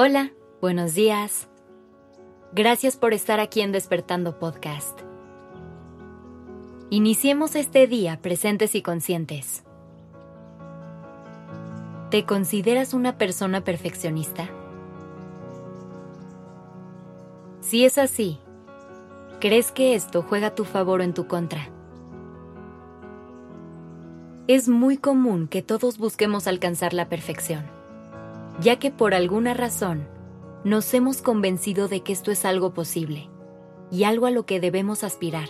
Hola, buenos días. Gracias por estar aquí en Despertando Podcast. Iniciemos este día presentes y conscientes. ¿Te consideras una persona perfeccionista? Si es así, ¿crees que esto juega a tu favor o en tu contra? Es muy común que todos busquemos alcanzar la perfección, ya que por alguna razón nos hemos convencido de que esto es algo posible y algo a lo que debemos aspirar.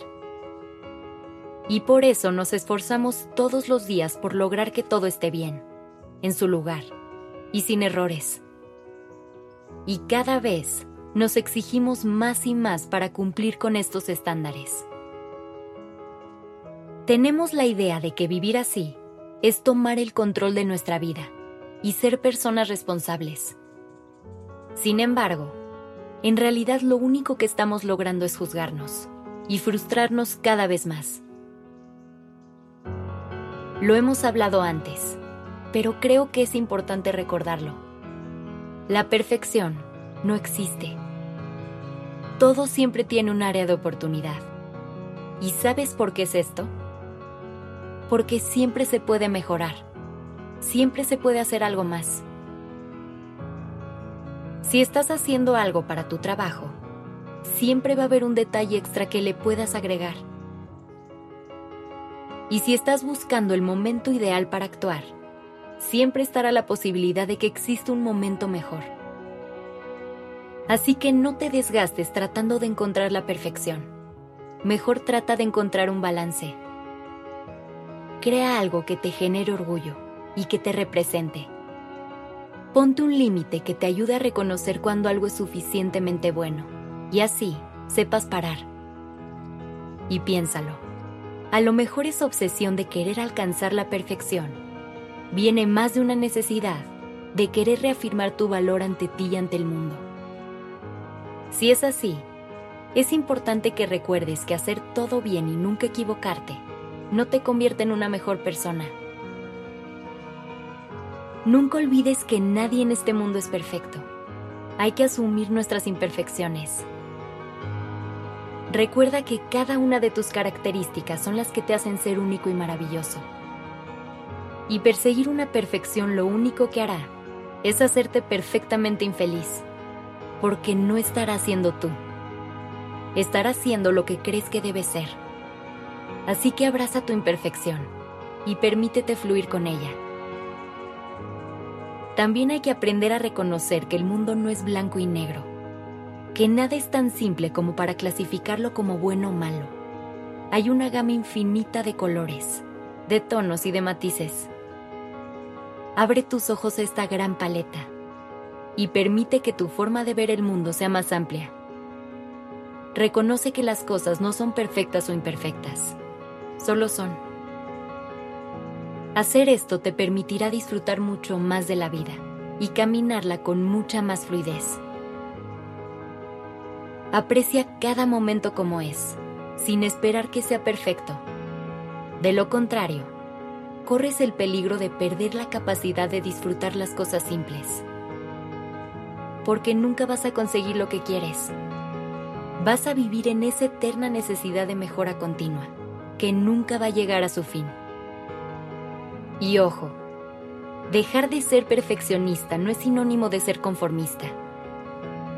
Y por eso nos esforzamos todos los días por lograr que todo esté bien, en su lugar y sin errores. Y cada vez nos exigimos más y más para cumplir con estos estándares. Tenemos la idea de que vivir así es tomar el control de nuestra vida y ser personas responsables. Sin embargo, en realidad lo único que estamos logrando es juzgarnos y frustrarnos cada vez más. Lo hemos hablado antes, pero creo que es importante recordarlo. La perfección no existe. Todo siempre tiene un área de oportunidad. ¿Y sabes por qué es esto? Porque siempre se puede mejorar. Siempre se puede hacer algo más. Si estás haciendo algo para tu trabajo, siempre va a haber un detalle extra que le puedas agregar. Y si estás buscando el momento ideal para actuar, siempre estará la posibilidad de que exista un momento mejor. Así que no te desgastes tratando de encontrar la perfección. Mejor trata de encontrar un balance. Crea algo que te genere orgullo y que te represente. Ponte un límite que te ayude a reconocer cuando algo es suficientemente bueno y así sepas parar. Y piénsalo. A lo mejor esa obsesión de querer alcanzar la perfección viene más de una necesidad de querer reafirmar tu valor ante ti y ante el mundo. Si es así, es importante que recuerdes que hacer todo bien y nunca equivocarte no te convierte en una mejor persona. Nunca olvides que nadie en este mundo es perfecto. Hay que asumir nuestras imperfecciones. Recuerda que cada una de tus características son las que te hacen ser único y maravilloso. Y perseguir una perfección lo único que hará es hacerte perfectamente infeliz, porque no estará siendo tú. Estarás siendo lo que crees que debe ser. Así que abraza tu imperfección y permítete fluir con ella. También hay que aprender a reconocer que el mundo no es blanco y negro, que nada es tan simple como para clasificarlo como bueno o malo. Hay una gama infinita de colores, de tonos y de matices abre tus ojos a esta gran paleta y permite que tu forma de ver el mundo sea más amplia. Reconoce que las cosas no son perfectas o imperfectas, solo son. Hacer esto te permitirá disfrutar mucho más de la vida y caminarla con mucha más fluidez. Aprecia cada momento como es, sin esperar que sea perfecto. De lo contrario, corres el peligro de perder la capacidad de disfrutar las cosas simples. Porque nunca vas a conseguir lo que quieres. Vas a vivir en esa eterna necesidad de mejora continua, que nunca va a llegar a su fin. Y ojo, dejar de ser perfeccionista no es sinónimo de ser conformista,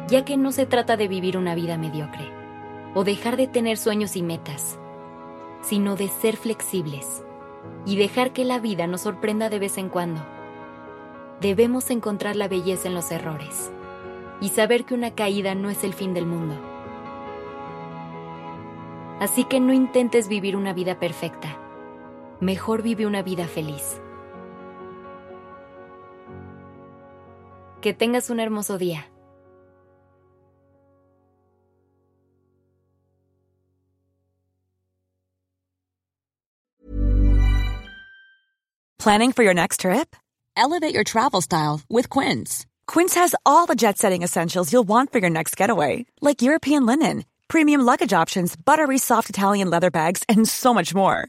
ya que no se trata de vivir una vida mediocre o dejar de tener sueños y metas, sino de ser flexibles y dejar que la vida nos sorprenda de vez en cuando. Debemos encontrar la belleza en los errores y saber que una caída no es el fin del mundo. Así que no intentes vivir una vida perfecta. Mejor vive una vida feliz. Que tengas un hermoso día. Planning for your next trip? Elevate your travel style with Quince. Quince has all the jet setting essentials you'll want for your next getaway, like European linen, premium luggage options, buttery soft Italian leather bags, and so much more.